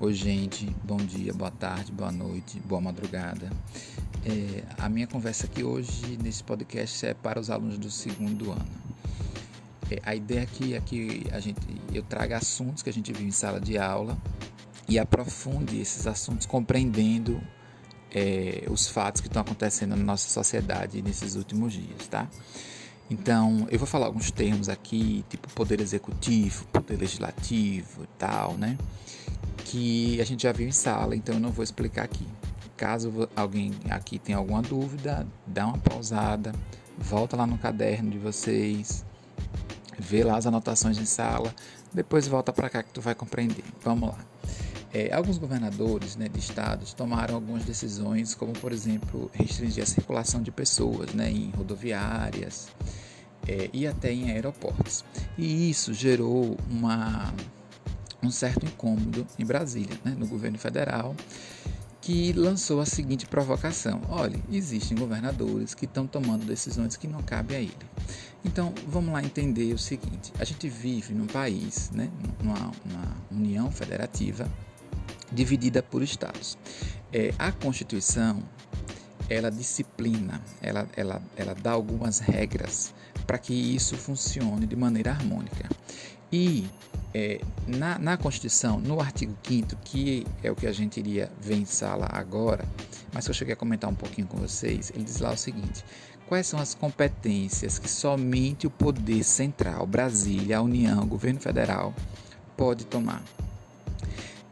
Oi, gente, bom dia, boa tarde, boa noite, boa madrugada. É, a minha conversa aqui hoje nesse podcast é para os alunos do segundo ano. É, a ideia aqui é que a gente, eu traga assuntos que a gente viu em sala de aula e aprofunde esses assuntos compreendendo é, os fatos que estão acontecendo na nossa sociedade nesses últimos dias, tá? Então, eu vou falar alguns termos aqui, tipo poder executivo, poder legislativo e tal, né? Que a gente já viu em sala, então eu não vou explicar aqui. Caso alguém aqui tenha alguma dúvida, dá uma pausada, volta lá no caderno de vocês, vê lá as anotações em sala, depois volta para cá que tu vai compreender. Vamos lá. É, alguns governadores né, de estados tomaram algumas decisões, como por exemplo restringir a circulação de pessoas né, em rodoviárias é, e até em aeroportos. E isso gerou uma um certo incômodo em Brasília, né, no governo federal, que lançou a seguinte provocação: olha, existem governadores que estão tomando decisões que não cabem a ele. Então, vamos lá entender o seguinte: a gente vive num país, né, numa, numa união federativa dividida por estados. É, a Constituição ela disciplina, ela, ela, ela dá algumas regras para que isso funcione de maneira harmônica. E é, na, na Constituição, no artigo 5 que é o que a gente iria sala agora, mas que eu cheguei a comentar um pouquinho com vocês, ele diz lá o seguinte: quais são as competências que somente o poder central, Brasília, a União, o governo federal, pode tomar?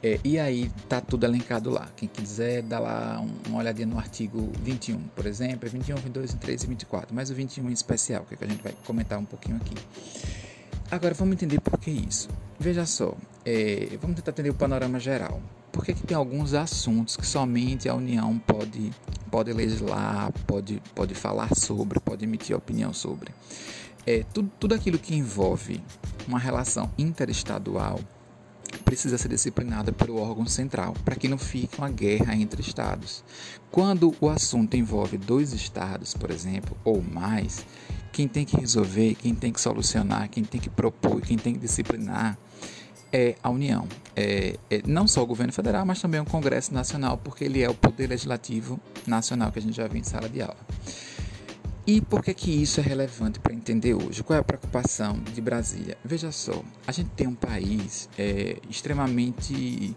É, e aí tá tudo elencado lá. Quem quiser dá lá uma olhadinha no artigo 21, por exemplo, é 21, 22, 23 e 24, mas o 21 em especial, que, é que a gente vai comentar um pouquinho aqui. Agora vamos entender por que isso. Veja só, é, vamos tentar entender o panorama geral. Por que, que tem alguns assuntos que somente a União pode, pode legislar, pode, pode falar sobre, pode emitir opinião sobre? É, tudo, tudo aquilo que envolve uma relação interestadual precisa ser disciplinada pelo órgão central, para que não fique uma guerra entre estados. Quando o assunto envolve dois estados, por exemplo, ou mais, quem tem que resolver, quem tem que solucionar, quem tem que propor, quem tem que disciplinar é a União. É, é, não só o governo federal, mas também o Congresso Nacional, porque ele é o poder legislativo nacional que a gente já viu em sala de aula. E por que, que isso é relevante para entender hoje? Qual é a preocupação de Brasília? Veja só, a gente tem um país é, extremamente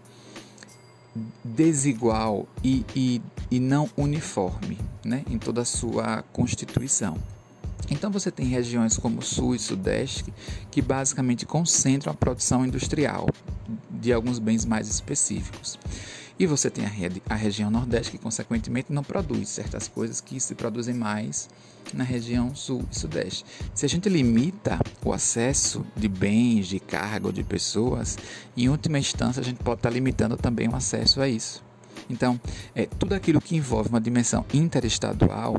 desigual e, e, e não uniforme né, em toda a sua constituição. Então você tem regiões como Sul e Sudeste que basicamente concentram a produção industrial de alguns bens mais específicos. E você tem a, a, região Nordeste que, consequentemente, não produz certas coisas que se produzem mais na região Sul e Sudeste. Se a gente limita o acesso de bens, de carga ou de pessoas, em última instância, a gente pode estar limitando também o acesso a isso. Então, é, tudo aquilo que envolve uma dimensão interestadual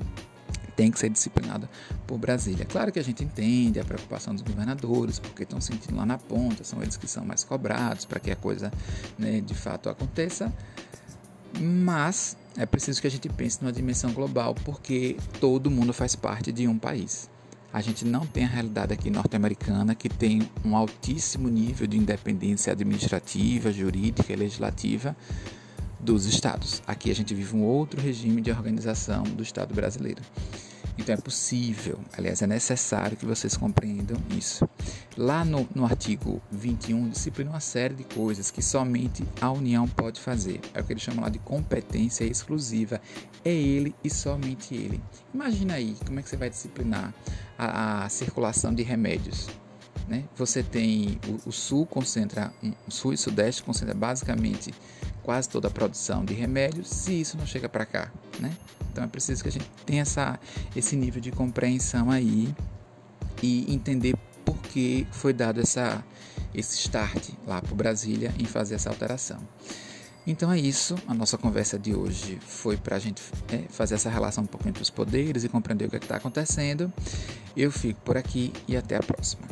tem que ser disciplinada por Brasília. Claro que a gente entende a preocupação dos governadores, porque estão sentindo lá na ponta, são eles que são mais cobrados para que a coisa né, de fato aconteça, mas é preciso que a gente pense numa dimensão global, porque todo mundo faz parte de um país. A gente não tem a realidade aqui norte-americana, que tem um altíssimo nível de independência administrativa, jurídica e legislativa dos estados. Aqui a gente vive um outro regime de organização do Estado brasileiro. Então é possível, aliás, é necessário que vocês compreendam isso. Lá no, no artigo 21, disciplina uma série de coisas que somente a União pode fazer. É o que ele chama lá de competência exclusiva. É ele e somente ele. Imagina aí como é que você vai disciplinar a, a circulação de remédios. Né? Você tem o, o sul concentra, o sul e sudeste concentra basicamente quase toda a produção de remédios, se isso não chega para cá, né? Então é preciso que a gente tenha essa, esse nível de compreensão aí e entender por que foi dado essa, esse start lá para Brasília em fazer essa alteração. Então é isso, a nossa conversa de hoje foi para a gente é, fazer essa relação um pouco entre os poderes e compreender o que é está acontecendo. Eu fico por aqui e até a próxima.